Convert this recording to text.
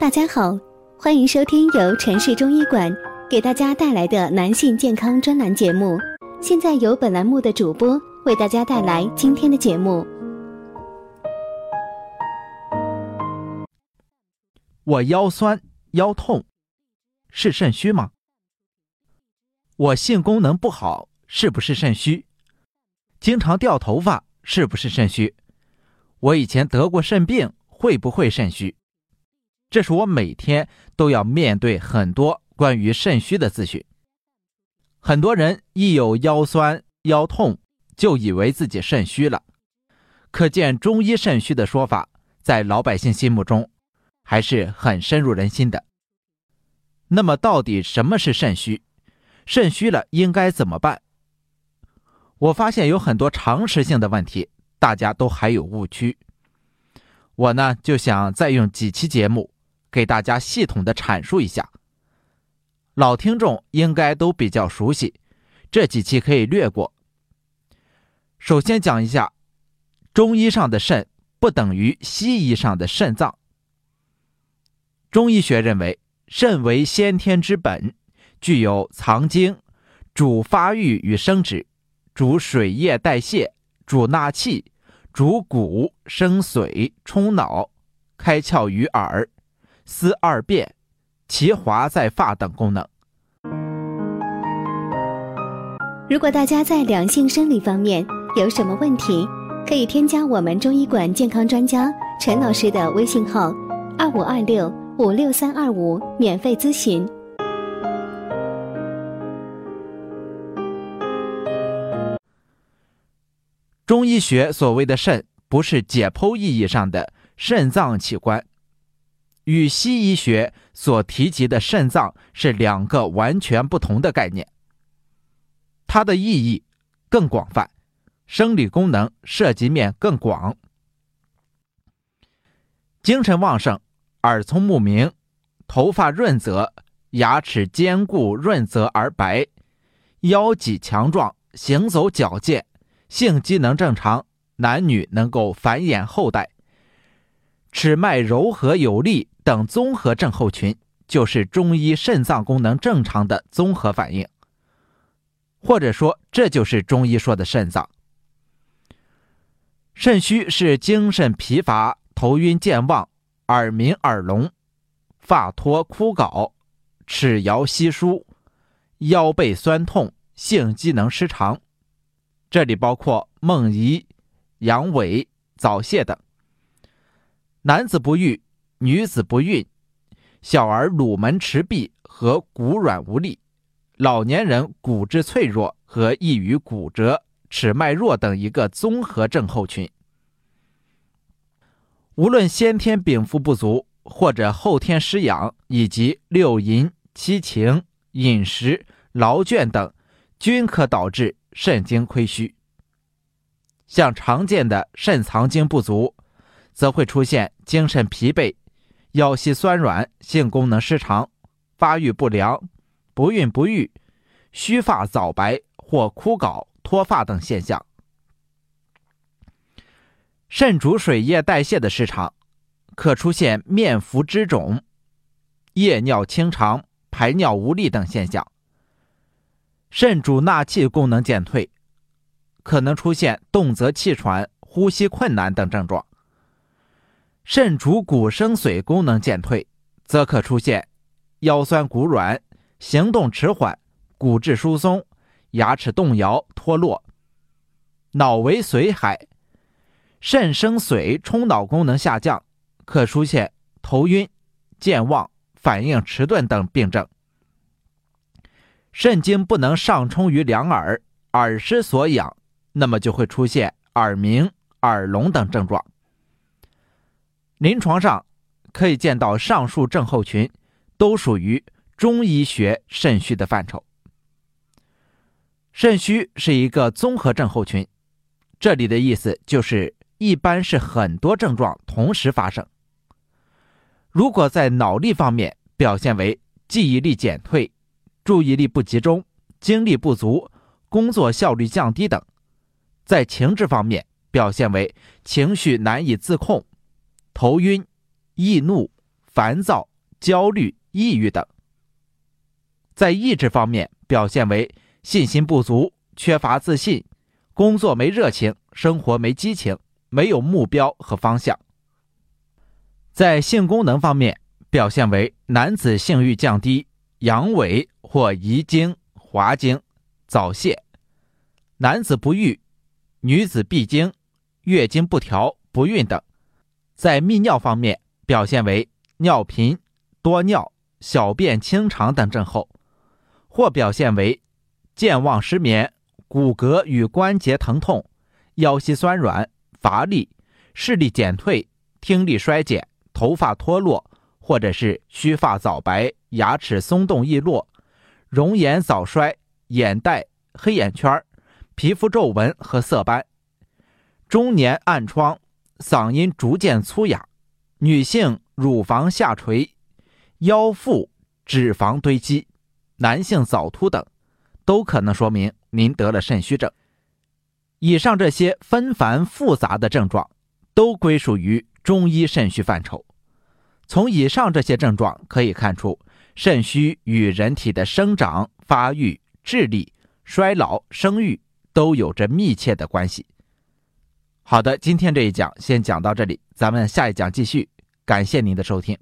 大家好，欢迎收听由城市中医馆给大家带来的男性健康专栏节目。现在由本栏目的主播为大家带来今天的节目。我腰酸腰痛，是肾虚吗？我性功能不好，是不是肾虚？经常掉头发，是不是肾虚？我以前得过肾病，会不会肾虚？这是我每天都要面对很多关于肾虚的咨询。很多人一有腰酸腰痛，就以为自己肾虚了，可见中医肾虚的说法在老百姓心目中还是很深入人心的。那么，到底什么是肾虚？肾虚了应该怎么办？我发现有很多常识性的问题，大家都还有误区。我呢就想再用几期节目给大家系统的阐述一下。老听众应该都比较熟悉，这几期可以略过。首先讲一下，中医上的肾不等于西医上的肾脏。中医学认为，肾为先天之本。具有藏精、主发育与生殖、主水液代谢、主纳气、主骨生髓、充脑、开窍于耳、思二变、其华在发等功能。如果大家在两性生理方面有什么问题，可以添加我们中医馆健康专家陈老师的微信号：二五二六五六三二五，免费咨询。中医学所谓的肾，不是解剖意义上的肾脏器官，与西医学所提及的肾脏是两个完全不同的概念。它的意义更广泛，生理功能涉及面更广。精神旺盛，耳聪目明，头发润泽，牙齿坚固润泽而白，腰脊强壮，行走矫健。性机能正常，男女能够繁衍后代，尺脉柔和有力等综合症候群，就是中医肾脏功能正常的综合反应。或者说，这就是中医说的肾脏。肾虚是精神疲乏、头晕健忘、耳鸣耳聋、发脱枯槁、齿摇稀疏、腰背酸痛、性机能失常。这里包括梦遗、阳痿、早泄等。男子不育，女子不孕，小儿乳门迟闭和骨软无力，老年人骨质脆弱和易于骨折、齿脉弱等一个综合症候群。无论先天禀赋不足，或者后天失养，以及六淫、七情、饮食、劳倦等，均可导致。肾精亏虚，像常见的肾藏精不足，则会出现精神疲惫、腰膝酸软、性功能失常、发育不良、不孕不育、须发早白或枯槁脱发等现象。肾主水液代谢的失常，可出现面浮脂肿、夜尿清长、排尿无力等现象。肾主纳气功能减退，可能出现动则气喘、呼吸困难等症状。肾主骨生髓功能减退，则可出现腰酸骨软、行动迟缓、骨质疏松、牙齿动摇脱落。脑为髓海，肾生髓冲脑功能下降，可出现头晕、健忘、反应迟钝等病症。肾精不能上冲于两耳，耳失所养，那么就会出现耳鸣、耳聋等症状。临床上可以见到上述症候群，都属于中医学肾虚的范畴。肾虚是一个综合症候群，这里的意思就是一般是很多症状同时发生。如果在脑力方面表现为记忆力减退。注意力不集中、精力不足、工作效率降低等，在情志方面表现为情绪难以自控、头晕、易怒、烦躁、焦虑、抑郁等。在意志方面，表现为信心不足、缺乏自信、工作没热情、生活没激情、没有目标和方向。在性功能方面，表现为男子性欲降低、阳痿或遗精、滑精、早泄；男子不育，女子闭经、月经不调、不孕等。在泌尿方面，表现为尿频、多尿、小便清长等症候。或表现为健忘、失眠、骨骼与关节疼痛、腰膝酸软、乏力、视力减退、听力衰减、头发脱落，或者是须发早白、牙齿松动易落、容颜早衰、眼袋、黑眼圈、皮肤皱纹和色斑、中年暗疮、嗓音逐渐粗哑、女性乳房下垂、腰腹脂肪堆积。男性早秃等，都可能说明您得了肾虚症。以上这些纷繁复杂的症状，都归属于中医肾虚范畴。从以上这些症状可以看出，肾虚与人体的生长发育、智力、衰老、生育都有着密切的关系。好的，今天这一讲先讲到这里，咱们下一讲继续。感谢您的收听。